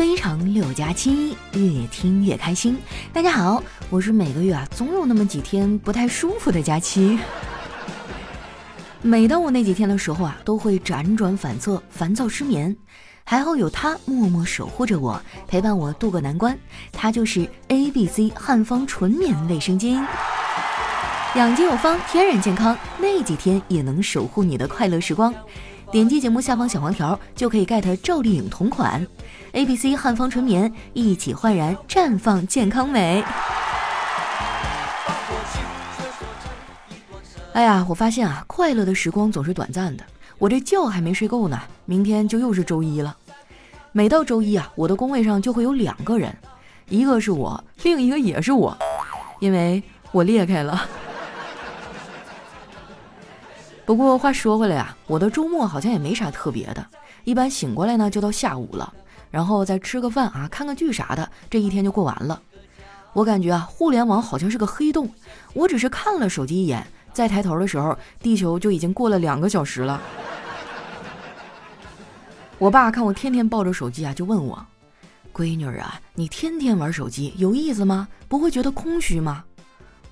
非常六加七，越听越开心。大家好，我是每个月啊总有那么几天不太舒服的佳期。每当我那几天的时候啊，都会辗转反侧，烦躁失眠。还好有他默默守护着我，陪伴我度过难关。他就是 A B C 汉方纯棉卫生巾，养精有方，天然健康，那几天也能守护你的快乐时光。点击节目下方小黄条就可以 get 赵丽颖同款，A B C 汉方纯棉，一起焕然绽放健康美。哎呀，我发现啊，快乐的时光总是短暂的，我这觉还没睡够呢，明天就又是周一了。每到周一啊，我的工位上就会有两个人，一个是我，另一个也是我，因为我裂开了。不过话说回来啊，我的周末好像也没啥特别的，一般醒过来呢就到下午了，然后再吃个饭啊，看个剧啥的，这一天就过完了。我感觉啊，互联网好像是个黑洞，我只是看了手机一眼，再抬头的时候，地球就已经过了两个小时了。我爸看我天天抱着手机啊，就问我：“闺女啊，你天天玩手机有意思吗？不会觉得空虚吗？”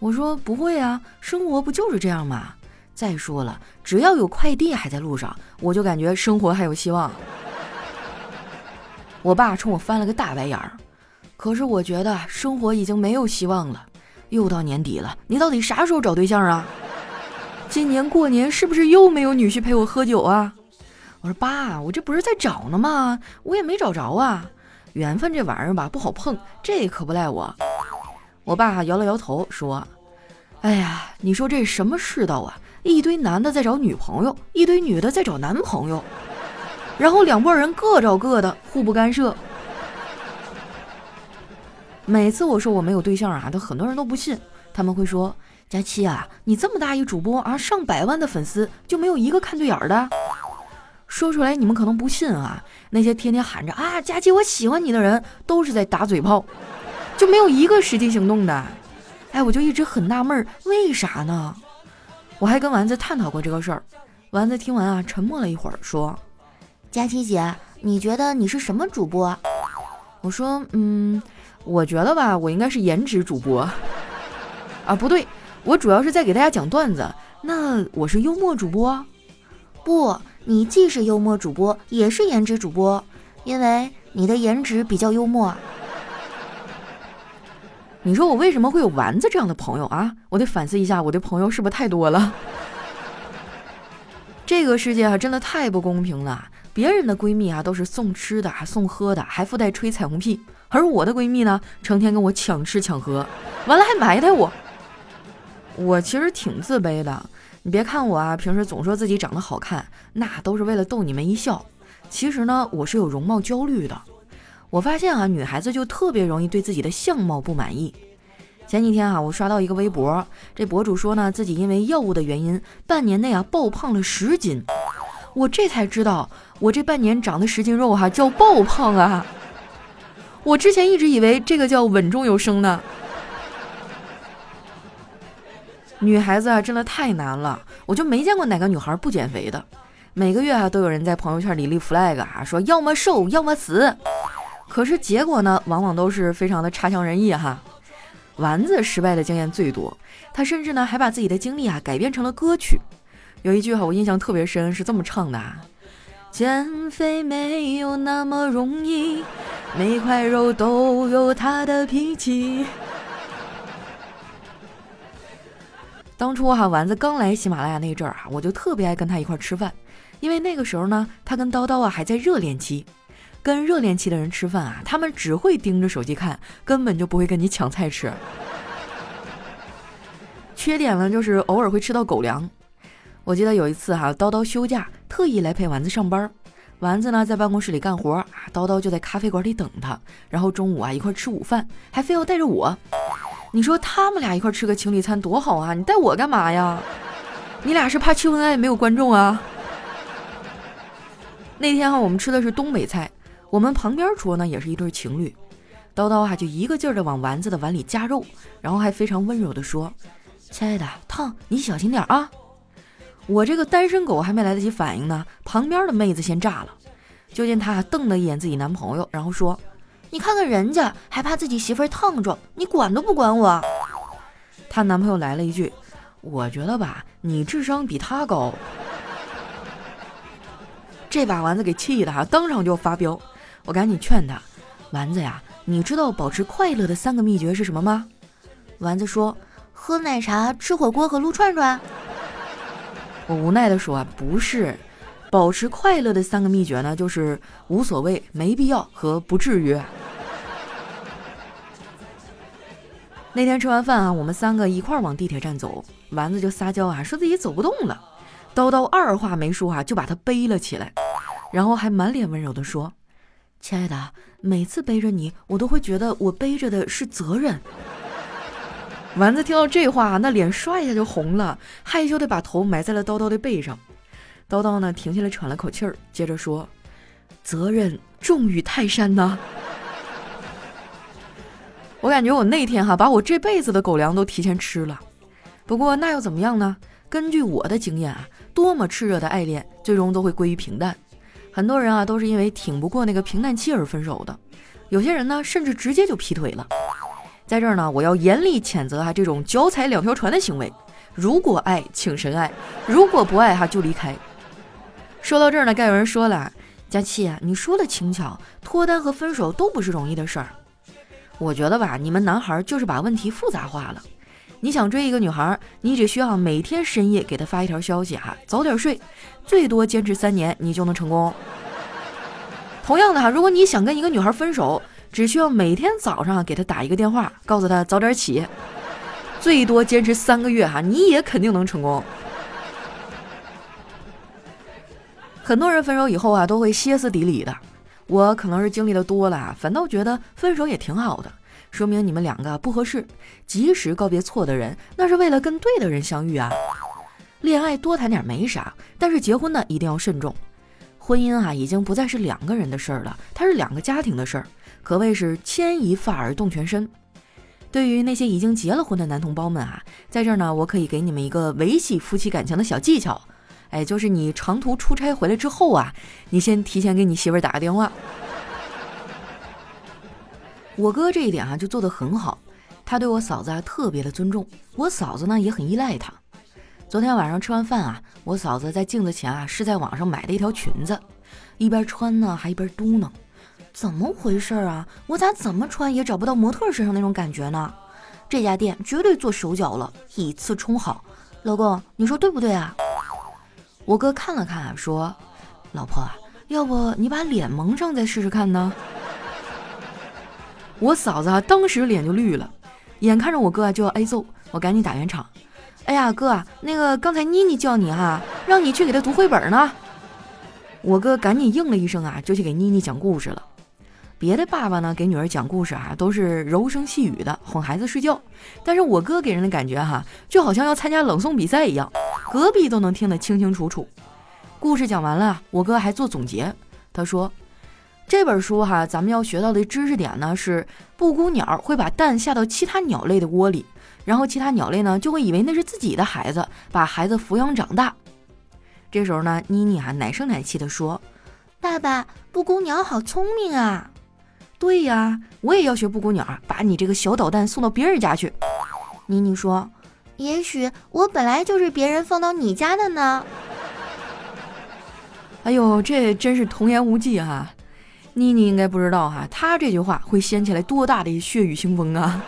我说：“不会啊，生活不就是这样吗？”再说了，只要有快递还在路上，我就感觉生活还有希望。我爸冲我翻了个大白眼儿，可是我觉得生活已经没有希望了。又到年底了，你到底啥时候找对象啊？今年过年是不是又没有女婿陪我喝酒啊？我说爸，我这不是在找呢吗？我也没找着啊。缘分这玩意儿吧，不好碰，这可不赖我。我爸摇了摇头说：“哎呀，你说这什么世道啊？”一堆男的在找女朋友，一堆女的在找男朋友，然后两拨人各找各的，互不干涉。每次我说我没有对象啊，都很多人都不信，他们会说：“佳期啊，你这么大一主播啊，上百万的粉丝，就没有一个看对眼的？”说出来你们可能不信啊，那些天天喊着啊佳期我喜欢你的人，都是在打嘴炮，就没有一个实际行动的。哎，我就一直很纳闷，为啥呢？我还跟丸子探讨过这个事儿，丸子听完啊，沉默了一会儿，说：“佳琪姐，你觉得你是什么主播？”我说：“嗯，我觉得吧，我应该是颜值主播。啊，不对，我主要是在给大家讲段子。那我是幽默主播？不，你既是幽默主播，也是颜值主播，因为你的颜值比较幽默。”你说我为什么会有丸子这样的朋友啊？我得反思一下，我的朋友是不是太多了？这个世界啊，真的太不公平了。别人的闺蜜啊，都是送吃的、送喝的，还附带吹彩虹屁；而我的闺蜜呢，成天跟我抢吃抢喝，完了还埋汰我。我其实挺自卑的。你别看我啊，平时总说自己长得好看，那都是为了逗你们一笑。其实呢，我是有容貌焦虑的。我发现啊，女孩子就特别容易对自己的相貌不满意。前几天啊，我刷到一个微博，这博主说呢，自己因为药物的原因，半年内啊爆胖了十斤。我这才知道，我这半年长的十斤肉哈叫爆胖啊！我之前一直以为这个叫稳中有升呢。女孩子啊，真的太难了，我就没见过哪个女孩不减肥的。每个月啊，都有人在朋友圈里立 flag 啊，说要么瘦，要么死。可是结果呢，往往都是非常的差强人意哈。丸子失败的经验最多，他甚至呢还把自己的经历啊改编成了歌曲。有一句哈我印象特别深，是这么唱的：减肥没有那么容易，每块肉都有它的脾气。当初哈丸子刚来喜马拉雅那阵儿啊，我就特别爱跟他一块吃饭，因为那个时候呢，他跟叨叨啊还在热恋期。跟热恋期的人吃饭啊，他们只会盯着手机看，根本就不会跟你抢菜吃。缺点呢，就是偶尔会吃到狗粮。我记得有一次哈，叨叨休假，特意来陪丸子上班。丸子呢在办公室里干活，啊，叨叨就在咖啡馆里等他。然后中午啊一块吃午饭，还非要带着我。你说他们俩一块吃个情侣餐多好啊！你带我干嘛呀？你俩是怕秀恩爱没有观众啊？那天哈，我们吃的是东北菜。我们旁边桌呢也是一对情侣，叨叨啊就一个劲儿的往丸子的碗里加肉，然后还非常温柔的说：“亲爱的，烫，你小心点啊！”我这个单身狗还没来得及反应呢，旁边的妹子先炸了，就见她瞪了一眼自己男朋友，然后说：“你看看人家，还怕自己媳妇儿烫着，你管都不管我。她男朋友来了一句：“我觉得吧，你智商比他高。”这把丸子给气的哈，当场就发飙。我赶紧劝他：“丸子呀，你知道保持快乐的三个秘诀是什么吗？”丸子说：“喝奶茶、吃火锅和撸串串。”我无奈的说：“啊，不是，保持快乐的三个秘诀呢，就是无所谓、没必要和不至于。”那天吃完饭啊，我们三个一块儿往地铁站走，丸子就撒娇啊，说自己走不动了。叨叨二话没说啊，就把他背了起来，然后还满脸温柔的说：“亲爱的，每次背着你，我都会觉得我背着的是责任。”丸子听到这话，那脸唰一下就红了，害羞的把头埋在了叨叨的背上。叨叨呢，停下来喘了口气儿，接着说：“责任重于泰山呐。”我感觉我那天哈，把我这辈子的狗粮都提前吃了。不过那又怎么样呢？根据我的经验啊，多么炽热的爱恋，最终都会归于平淡。很多人啊，都是因为挺不过那个平淡期而分手的。有些人呢，甚至直接就劈腿了。在这儿呢，我要严厉谴责哈这种脚踩两条船的行为。如果爱，请深爱；如果不爱哈，就离开。说到这儿呢，该有人说了：“佳琪啊，你说的轻巧，脱单和分手都不是容易的事儿。”我觉得吧，你们男孩就是把问题复杂化了。你想追一个女孩，你只需要每天深夜给她发一条消息哈，早点睡，最多坚持三年，你就能成功。同样的哈，如果你想跟一个女孩分手，只需要每天早上给她打一个电话，告诉她早点起，最多坚持三个月哈，你也肯定能成功。很多人分手以后啊，都会歇斯底里的。我可能是经历的多了，反倒觉得分手也挺好的，说明你们两个不合适。及时告别错的人，那是为了跟对的人相遇啊。恋爱多谈点没啥，但是结婚呢一定要慎重。婚姻啊，已经不再是两个人的事儿了，它是两个家庭的事儿。可谓是牵一发而动全身。对于那些已经结了婚的男同胞们啊，在这儿呢，我可以给你们一个维系夫妻感情的小技巧。哎，就是你长途出差回来之后啊，你先提前给你媳妇儿打个电话。我哥这一点啊，就做得很好。他对我嫂子啊特别的尊重，我嫂子呢也很依赖他。昨天晚上吃完饭啊，我嫂子在镜子前啊是在网上买了一条裙子，一边穿呢还一边嘟囔。怎么回事啊？我咋怎么穿也找不到模特身上那种感觉呢？这家店绝对做手脚了，以次充好。老公，你说对不对啊？我哥看了看，说：“老婆，要不你把脸蒙上再试试看呢？”我嫂子啊，当时脸就绿了，眼看着我哥啊就要挨揍，我赶紧打圆场：“哎呀，哥啊，那个刚才妮妮叫你哈，让你去给她读绘本呢。”我哥赶紧应了一声啊，就去给妮妮讲故事了。别的爸爸呢，给女儿讲故事啊，都是柔声细语的哄孩子睡觉。但是我哥给人的感觉哈，就好像要参加朗诵比赛一样，隔壁都能听得清清楚楚。故事讲完了，我哥还做总结。他说：“这本书哈，咱们要学到的知识点呢是，布谷鸟会把蛋下到其他鸟类的窝里，然后其他鸟类呢就会以为那是自己的孩子，把孩子抚养长大。”这时候呢，妮妮啊奶声奶气地说：“爸爸，布谷鸟好聪明啊。”对呀，我也要学布谷鸟，把你这个小捣蛋送到别人家去。妮妮说：“也许我本来就是别人放到你家的呢。”哎呦，这真是童言无忌哈！妮妮应该不知道哈，她这句话会掀起来多大的血雨腥风啊！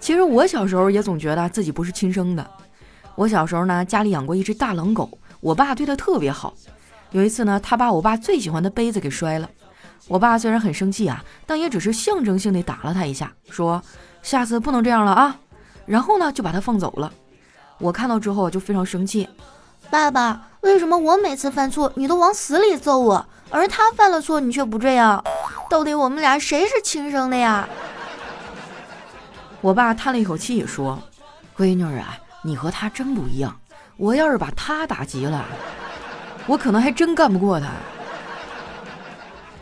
其实我小时候也总觉得自己不是亲生的。我小时候呢，家里养过一只大狼狗，我爸对它特别好。有一次呢，他把我爸最喜欢的杯子给摔了。我爸虽然很生气啊，但也只是象征性的打了他一下，说下次不能这样了啊。然后呢，就把他放走了。我看到之后就非常生气，爸爸，为什么我每次犯错你都往死里揍我，而他犯了错你却不这样？到底我们俩谁是亲生的呀？我爸叹了一口气说：“闺女啊，你和他真不一样。我要是把他打急了，我可能还真干不过他。”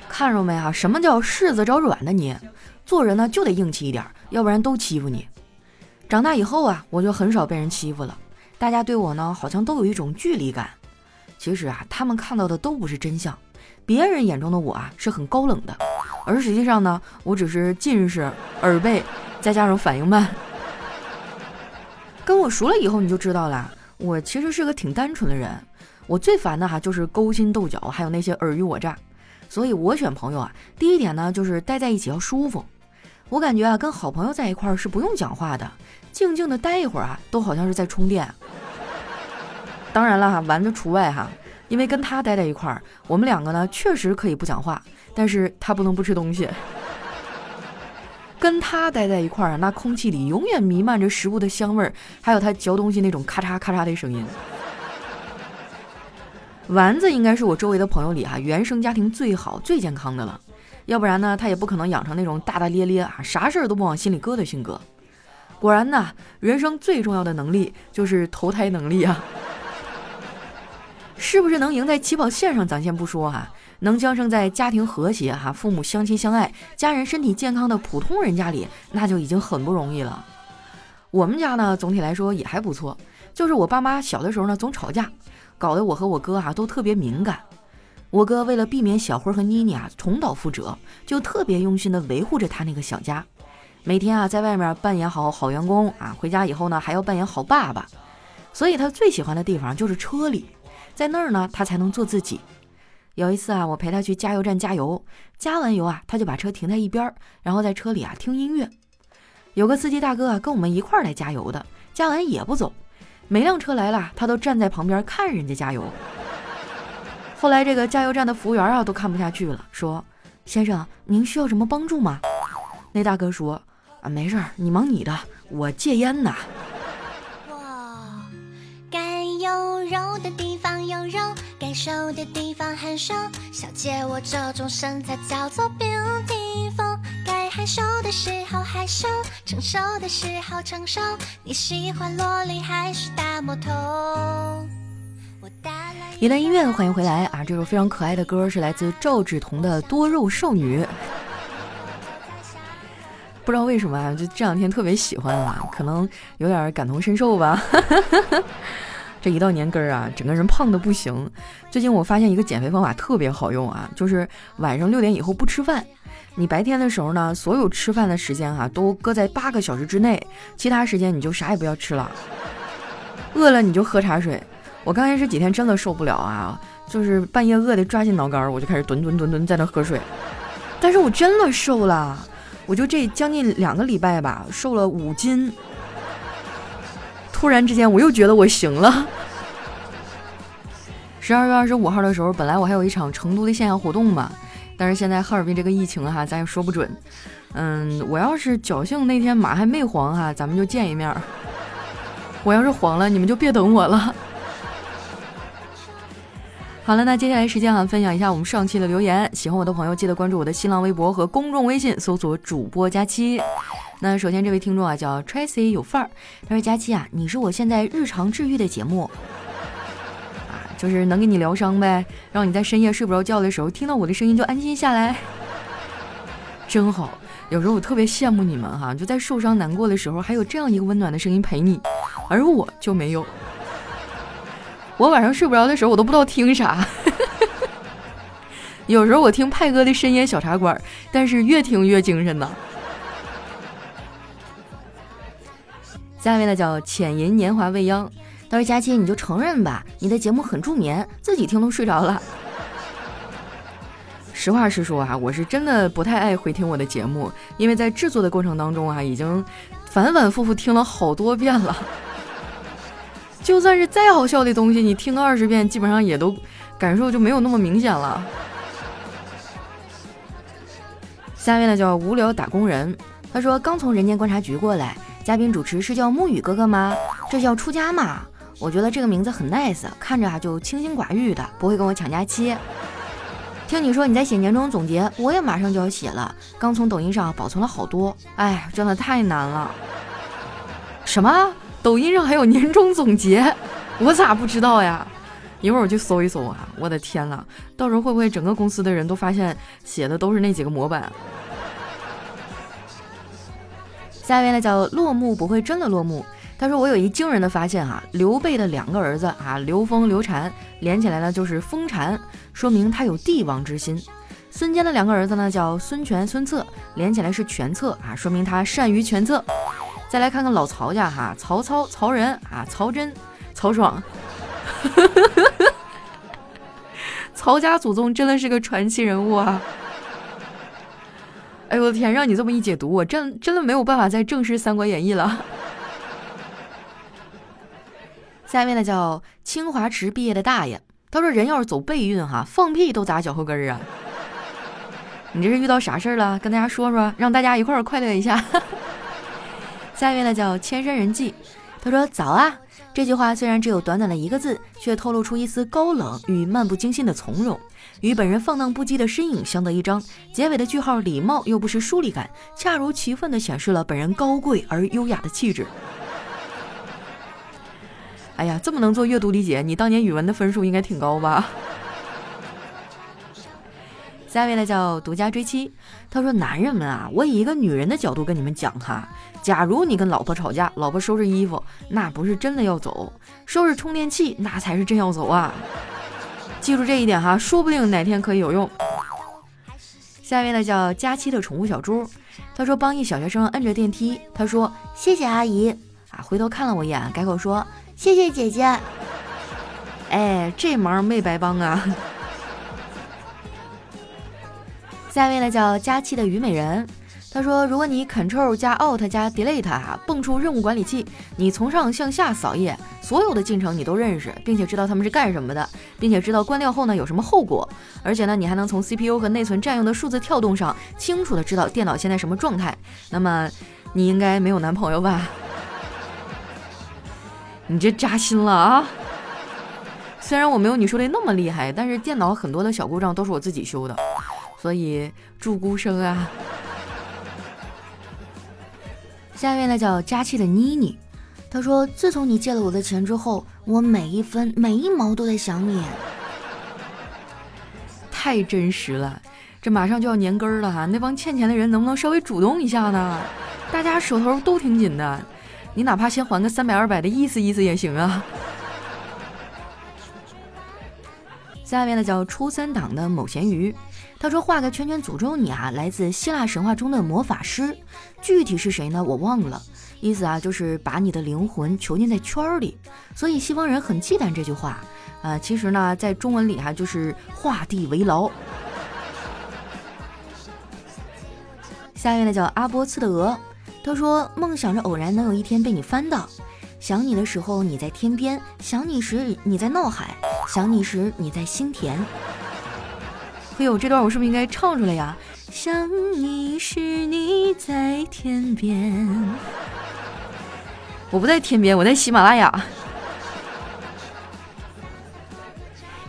看着没哈？什么叫柿子找软的捏？做人呢就得硬气一点，要不然都欺负你。长大以后啊，我就很少被人欺负了。大家对我呢，好像都有一种距离感。其实啊，他们看到的都不是真相。别人眼中的我啊，是很高冷的。而实际上呢，我只是近视、耳背，再加上反应慢。跟我熟了以后，你就知道了，我其实是个挺单纯的人。我最烦的哈就是勾心斗角，还有那些尔虞我诈。所以我选朋友啊，第一点呢就是待在一起要舒服。我感觉啊，跟好朋友在一块儿是不用讲话的，静静的待一会儿啊，都好像是在充电。当然了哈，丸子除外哈，因为跟他待在一块儿，我们两个呢确实可以不讲话，但是他不能不吃东西。跟他待在一块儿，那空气里永远弥漫着食物的香味儿，还有他嚼东西那种咔嚓咔嚓的声音。丸子应该是我周围的朋友里哈，原生家庭最好、最健康的了，要不然呢，他也不可能养成那种大大咧咧啊，啥事儿都不往心里搁的性格。果然呐，人生最重要的能力就是投胎能力啊！是不是能赢在起跑线上，咱先不说哈。能降生在家庭和谐、哈父母相亲相爱、家人身体健康的普通人家里，那就已经很不容易了。我们家呢，总体来说也还不错，就是我爸妈小的时候呢总吵架，搞得我和我哥哈都特别敏感。我哥为了避免小辉和妮妮啊重蹈覆辙，就特别用心的维护着他那个小家，每天啊在外面扮演好好员工啊，回家以后呢还要扮演好爸爸。所以他最喜欢的地方就是车里，在那儿呢他才能做自己。有一次啊，我陪他去加油站加油，加完油啊，他就把车停在一边，然后在车里啊听音乐。有个司机大哥啊，跟我们一块儿来加油的，加完也不走，每辆车来了，他都站在旁边看人家加油。后来这个加油站的服务员啊，都看不下去了，说：“先生，您需要什么帮助吗？”那大哥说：“啊，没事儿，你忙你的，我戒烟呢。”的地方有肉。该瘦的地方很瘦，小姐我这种身材叫做 beautiful。该害羞的时候害羞，成熟的时候成熟。你喜欢萝莉还是大魔头？一段音乐，欢迎回来啊！这首非常可爱的歌是来自赵芷彤的《多肉少女》。不知道为什么啊，就这两天特别喜欢啊，可能有点感同身受吧。这一到年根儿啊，整个人胖的不行。最近我发现一个减肥方法特别好用啊，就是晚上六点以后不吃饭。你白天的时候呢，所有吃饭的时间哈都搁在八个小时之内，其他时间你就啥也不要吃了。饿了你就喝茶水。我刚开始几天真的受不了啊，就是半夜饿的抓心挠肝，我就开始吨吨吨吨在那喝水。但是我真的瘦了，我就这将近两个礼拜吧，瘦了五斤。突然之间，我又觉得我行了。十二月二十五号的时候，本来我还有一场成都的线下活动嘛，但是现在哈尔滨这个疫情哈，咱也说不准。嗯，我要是侥幸那天马还没黄哈，咱们就见一面。我要是黄了，你们就别等我了。好了，那接下来时间啊，分享一下我们上期的留言。喜欢我的朋友，记得关注我的新浪微博和公众微信，搜索“主播佳期”。那首先这位听众啊叫 Tracy 有范儿，他说佳期啊，你是我现在日常治愈的节目啊，就是能给你疗伤呗，让你在深夜睡不着觉的时候听到我的声音就安心下来，真好。有时候我特别羡慕你们哈，就在受伤难过的时候还有这样一个温暖的声音陪你，而我就没有。我晚上睡不着的时候我都不知道听啥，有时候我听派哥的深夜小茶馆，但是越听越精神呐。下一位呢叫浅吟年华未央，他说：“佳期，你就承认吧，你的节目很助眠，自己听都睡着了。”实话实说啊，我是真的不太爱回听我的节目，因为在制作的过程当中啊，已经反反复复听了好多遍了。就算是再好笑的东西，你听个二十遍，基本上也都感受就没有那么明显了。下面呢叫无聊打工人，他说刚从人间观察局过来。嘉宾主持是叫沐雨哥哥吗？这叫出家吗？我觉得这个名字很 nice，看着啊就清心寡欲的，不会跟我抢假期。听你说你在写年终总结，我也马上就要写了，刚从抖音上保存了好多，哎，真的太难了。什么？抖音上还有年终总结？我咋不知道呀？一会儿我去搜一搜啊！我的天呐，到时候会不会整个公司的人都发现写的都是那几个模板？下一位呢叫落幕不会真的落幕。他说我有一惊人的发现哈，刘备的两个儿子啊，刘封、刘禅连起来呢就是封禅，说明他有帝王之心。孙坚的两个儿子呢，叫孙权、孙策，连起来是权策啊，说明他善于权策。再来看看老曹家哈，曹操、曹仁啊，曹真、曹爽，曹家祖宗真的是个传奇人物啊！哎呦我的天，让你这么一解读，我真真的没有办法再正视《三国演义》了。下面呢叫清华池毕业的大爷，他说人要是走背运哈，放屁都砸脚后跟儿啊。你这是遇到啥事儿了？跟大家说说，让大家一块儿快乐一下。下面呢叫千山人迹，他说早啊。这句话虽然只有短短的一个字，却透露出一丝高冷与漫不经心的从容，与本人放荡不羁的身影相得益彰。结尾的句号礼貌又不失疏离感，恰如其分地显示了本人高贵而优雅的气质。哎呀，这么能做阅读理解，你当年语文的分数应该挺高吧？下一位呢叫独家追妻，他说：“男人们啊，我以一个女人的角度跟你们讲哈，假如你跟老婆吵架，老婆收拾衣服，那不是真的要走；收拾充电器，那才是真要走啊！记住这一点哈，说不定哪天可以有用。”下一位呢叫佳期的宠物小猪，他说：“帮一小学生摁着电梯，他说谢谢阿姨啊，回头看了我一眼，改口说谢谢姐姐。哎，这忙没白帮啊。”下一位呢叫佳期的虞美人，他说：“如果你 Ctrl 加 Alt 加 Delete 啊，蹦出任务管理器，你从上向下扫一眼，所有的进程你都认识，并且知道他们是干什么的，并且知道关掉后呢有什么后果。而且呢，你还能从 CPU 和内存占用的数字跳动上清楚的知道电脑现在什么状态。那么，你应该没有男朋友吧？你这扎心了啊！虽然我没有你说的那么厉害，但是电脑很多的小故障都是我自己修的。”所以祝孤生啊！下一位呢叫佳期的妮妮，她说：“自从你借了我的钱之后，我每一分每一毛都在想你。”太真实了，这马上就要年根儿了哈！那帮欠钱的人能不能稍微主动一下呢？大家手头都挺紧的，你哪怕先还个三百二百的意思意思也行啊。下面呢叫初三党的某咸鱼。他说：“画个圈圈诅咒你啊！来自希腊神话中的魔法师，具体是谁呢？我忘了。意思啊，就是把你的灵魂囚禁在圈里。所以西方人很忌惮这句话。啊，其实呢，在中文里哈，就是画地为牢。”下一位呢叫阿波茨的鹅，他说：“梦想着偶然能有一天被你翻到，想你的时候你在天边，想你时你在闹海，想你时你在心田。”哎呦，这段我是不是应该唱出来呀？想你时你在天边，我不在天边，我在喜马拉雅。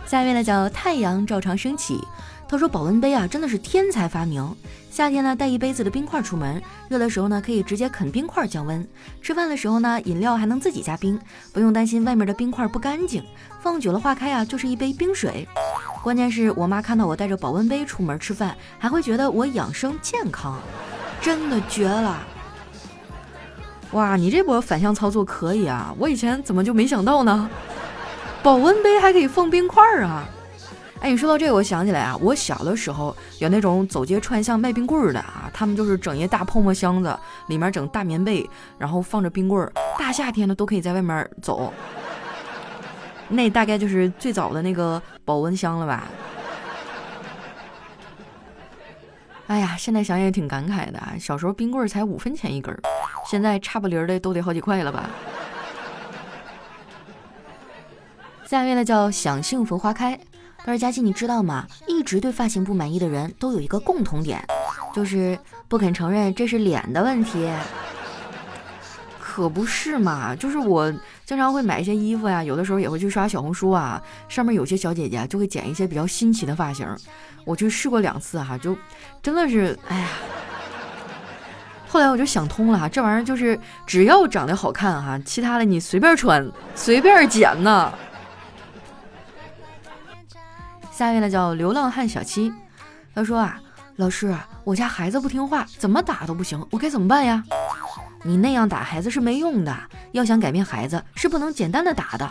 下面呢叫太阳照常升起，他说保温杯啊真的是天才发明。夏天呢带一杯子的冰块出门，热的时候呢可以直接啃冰块降温。吃饭的时候呢饮料还能自己加冰，不用担心外面的冰块不干净，放久了化开啊就是一杯冰水。关键是我妈看到我带着保温杯出门吃饭，还会觉得我养生健康，真的绝了！哇，你这波反向操作可以啊！我以前怎么就没想到呢？保温杯还可以放冰块啊！哎，你说到这个，我想起来啊，我小的时候有那种走街串巷卖冰棍的啊，他们就是整一大泡沫箱子，里面整大棉被，然后放着冰棍儿，大夏天的都可以在外面走。那大概就是最早的那个保温箱了吧？哎呀，现在想想也挺感慨的。小时候冰棍才五分钱一根儿，现在差不离儿的都得好几块了吧？下面呢叫想幸福花开。但是：“佳琪，你知道吗？一直对发型不满意的人都有一个共同点，就是不肯承认这是脸的问题。”可不是嘛，就是我经常会买一些衣服呀，有的时候也会去刷小红书啊，上面有些小姐姐就会剪一些比较新奇的发型，我去试过两次哈，就真的是哎呀，后来我就想通了哈，这玩意儿就是只要长得好看哈，其他的你随便穿随便剪呢。下一位呢叫流浪汉小七，他说啊，老师，我家孩子不听话，怎么打都不行，我该怎么办呀？你那样打孩子是没用的，要想改变孩子是不能简单的打的，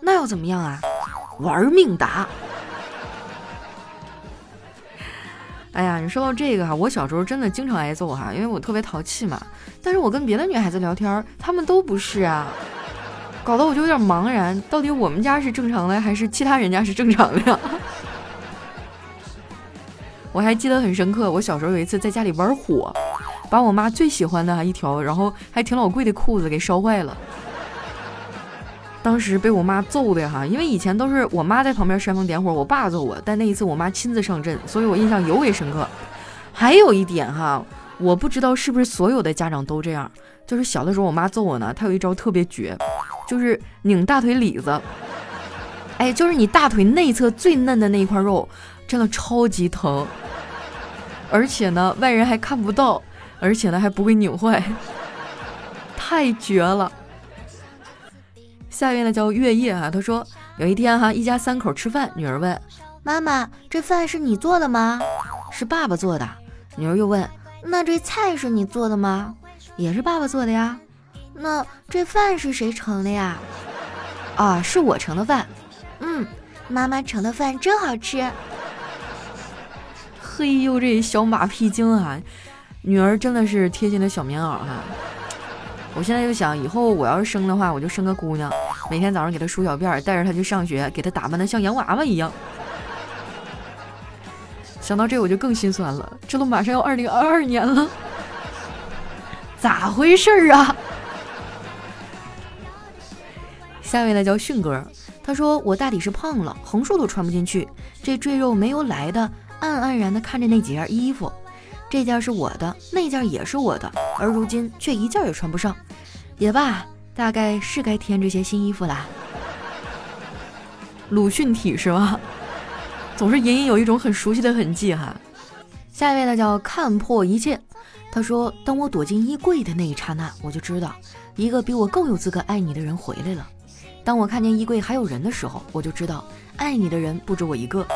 那要怎么样啊？玩命打！哎呀，你说到这个哈，我小时候真的经常挨揍哈，因为我特别淘气嘛。但是我跟别的女孩子聊天，她们都不是啊，搞得我就有点茫然，到底我们家是正常的，还是其他人家是正常的？我还记得很深刻，我小时候有一次在家里玩火，把我妈最喜欢的一条，然后还挺老贵的裤子给烧坏了。当时被我妈揍的哈，因为以前都是我妈在旁边煽风点火，我爸揍我，但那一次我妈亲自上阵，所以我印象尤为深刻。还有一点哈，我不知道是不是所有的家长都这样，就是小的时候我妈揍我呢，她有一招特别绝，就是拧大腿里子。哎，就是你大腿内侧最嫩的那一块肉，真的超级疼，而且呢外人还看不到，而且呢还不会拧坏，太绝了。下面呢叫月夜啊，他说有一天哈，一家三口吃饭，女儿问妈妈：“这饭是你做的吗？”是爸爸做的。女儿又问：“那这菜是你做的吗？”也是爸爸做的呀。那这饭是谁盛的呀？啊，是我盛的饭。嗯，妈妈盛的饭真好吃。嘿呦，这小马屁精啊，女儿真的是贴心的小棉袄哈。我现在就想，以后我要是生的话，我就生个姑娘。每天早上给她梳小辫儿，带着她去上学，给她打扮的像洋娃娃一样。想到这我就更心酸了，这都马上要二零二二年了，咋回事儿啊？下位呢叫迅哥，他说我大抵是胖了，横竖都穿不进去，这赘肉没由来的，黯黯然的看着那几件衣服，这件是我的，那件也是我的，而如今却一件也穿不上，也罢。大概是该添这些新衣服啦。鲁迅体是吗？总是隐隐有一种很熟悉的痕迹哈。下一位呢叫看破一切，他说：“当我躲进衣柜的那一刹那，我就知道一个比我更有资格爱你的人回来了。当我看见衣柜还有人的时候，我就知道爱你的人不止我一个。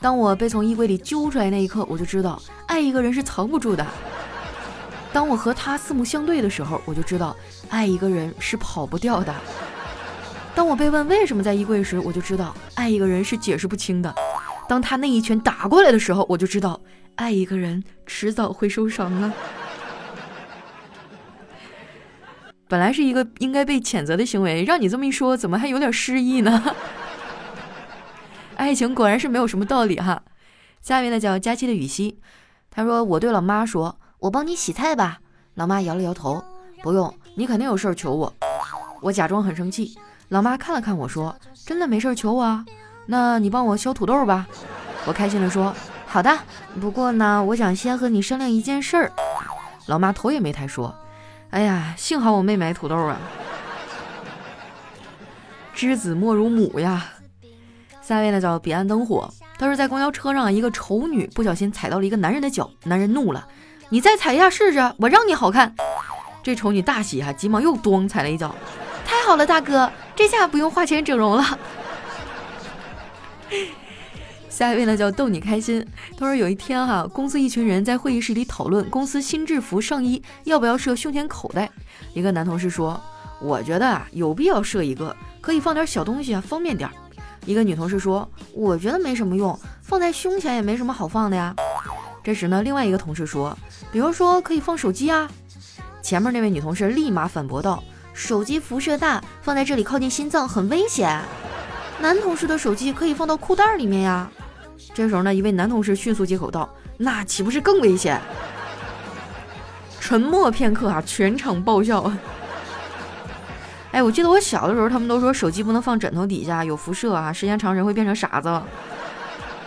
当我被从衣柜里揪出来那一刻，我就知道爱一个人是藏不住的。”当我和他四目相对的时候，我就知道爱一个人是跑不掉的。当我被问为什么在衣柜时，我就知道爱一个人是解释不清的。当他那一拳打过来的时候，我就知道爱一个人迟早会受伤啊。本来是一个应该被谴责的行为，让你这么一说，怎么还有点诗意呢？爱情果然是没有什么道理哈。下面呢叫佳期的雨熙，他说我对老妈说。我帮你洗菜吧，老妈摇了摇头，不用，你肯定有事儿求我。我假装很生气，老妈看了看我说：“真的没事儿求我啊？那你帮我削土豆吧。”我开心地说：“好的，不过呢，我想先和你商量一件事儿。”老妈头也没抬说：“哎呀，幸好我没买土豆啊。”知子莫如母呀。下位呢叫彼岸灯火，他说在公交车上，一个丑女不小心踩到了一个男人的脚，男人怒了。你再踩一下试试，我让你好看。这丑女大喜哈，急忙又咚踩了一脚。太好了，大哥，这下不用花钱整容了。下一位呢叫逗你开心。他说有一天哈，公司一群人在会议室里讨论公司新制服上衣要不要设胸前口袋。一个男同事说：“我觉得啊，有必要设一个，可以放点小东西啊，方便点。”一个女同事说：“我觉得没什么用，放在胸前也没什么好放的呀。”这时呢，另外一个同事说：“比如说可以放手机啊。”前面那位女同事立马反驳道：“手机辐射大，放在这里靠近心脏很危险。”男同事的手机可以放到裤袋里面呀。这时候呢，一位男同事迅速接口道：“那岂不是更危险？”沉默片刻啊，全场爆笑。哎，我记得我小的时候，他们都说手机不能放枕头底下，有辐射啊，时间长人会变成傻子。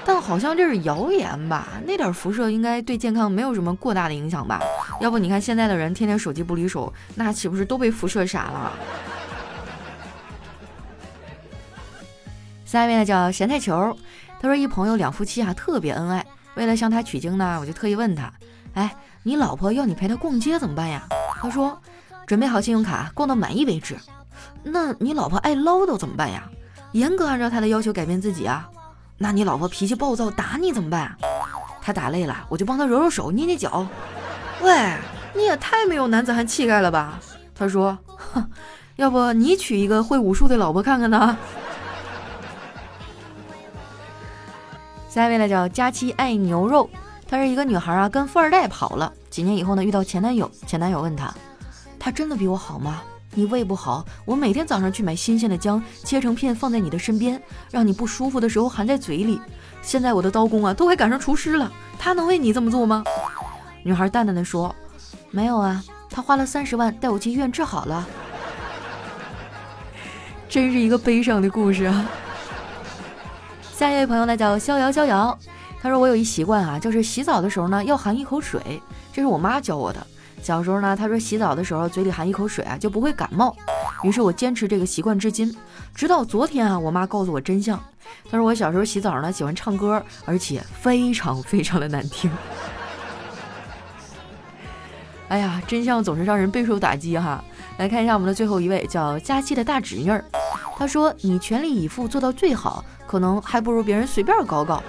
但好像这是谣言吧？那点辐射应该对健康没有什么过大的影响吧？要不你看现在的人天天手机不离手，那岂不是都被辐射傻了？下面呢叫咸菜球，他说一朋友两夫妻啊特别恩爱，为了向他取经呢，我就特意问他，哎，你老婆要你陪她逛街怎么办呀？他说准备好信用卡，逛到满意为止。那你老婆爱唠叨怎么办呀？严格按照她的要求改变自己啊。那你老婆脾气暴躁，打你怎么办？她打累了，我就帮她揉揉手、捏捏脚。喂，你也太没有男子汉气概了吧？他说：“哼，要不你娶一个会武术的老婆看看呢？”下一位呢叫佳期爱牛肉，她是一个女孩啊，跟富二代跑了，几年以后呢，遇到前男友，前男友问她，他真的比我好吗？你胃不好，我每天早上去买新鲜的姜，切成片放在你的身边，让你不舒服的时候含在嘴里。现在我的刀工啊，都快赶上厨师了，他能为你这么做吗？女孩淡淡的说：“没有啊，他花了三十万带我去医院治好了。”真是一个悲伤的故事啊。下一位朋友呢叫逍遥逍遥，他说我有一习惯啊，就是洗澡的时候呢要含一口水，这是我妈教我的。小时候呢，他说洗澡的时候嘴里含一口水啊，就不会感冒。于是我坚持这个习惯至今，直到昨天啊，我妈告诉我真相。她说我小时候洗澡呢，喜欢唱歌，而且非常非常的难听。哎呀，真相总是让人备受打击哈。来看一下我们的最后一位，叫佳期的大侄女儿。他说你全力以赴做到最好，可能还不如别人随便搞搞。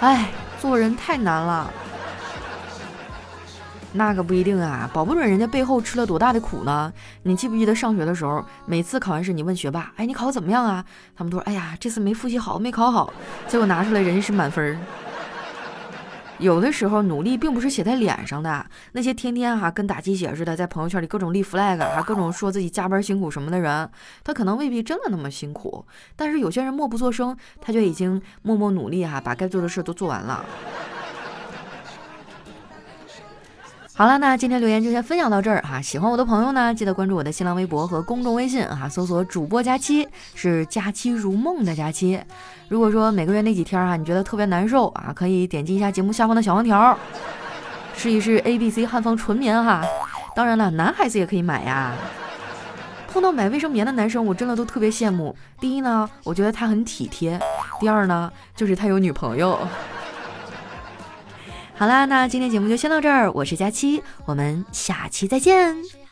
哎，做人太难了。那可不一定啊，保不准人家背后吃了多大的苦呢。你记不记得上学的时候，每次考完试，你问学霸，哎，你考怎么样啊？他们都说，哎呀，这次没复习好，没考好。结果拿出来，人家是满分。有的时候努力并不是写在脸上的，那些天天哈跟打鸡血似的，在朋友圈里各种立 flag 啊，各种说自己加班辛苦什么的人，他可能未必真的那么辛苦。但是有些人默不作声，他就已经默默努力哈，把该做的事都做完了。好了，那今天留言就先分享到这儿哈。喜欢我的朋友呢，记得关注我的新浪微博和公众微信啊，搜索主播佳期，是佳期如梦的佳期。如果说每个月那几天哈，你觉得特别难受啊，可以点击一下节目下方的小黄条，试一试 A B C 汉方纯棉哈。当然了，男孩子也可以买呀。碰到买卫生棉的男生，我真的都特别羡慕。第一呢，我觉得他很体贴；第二呢，就是他有女朋友。好啦，那今天节目就先到这儿。我是佳期，我们下期再见。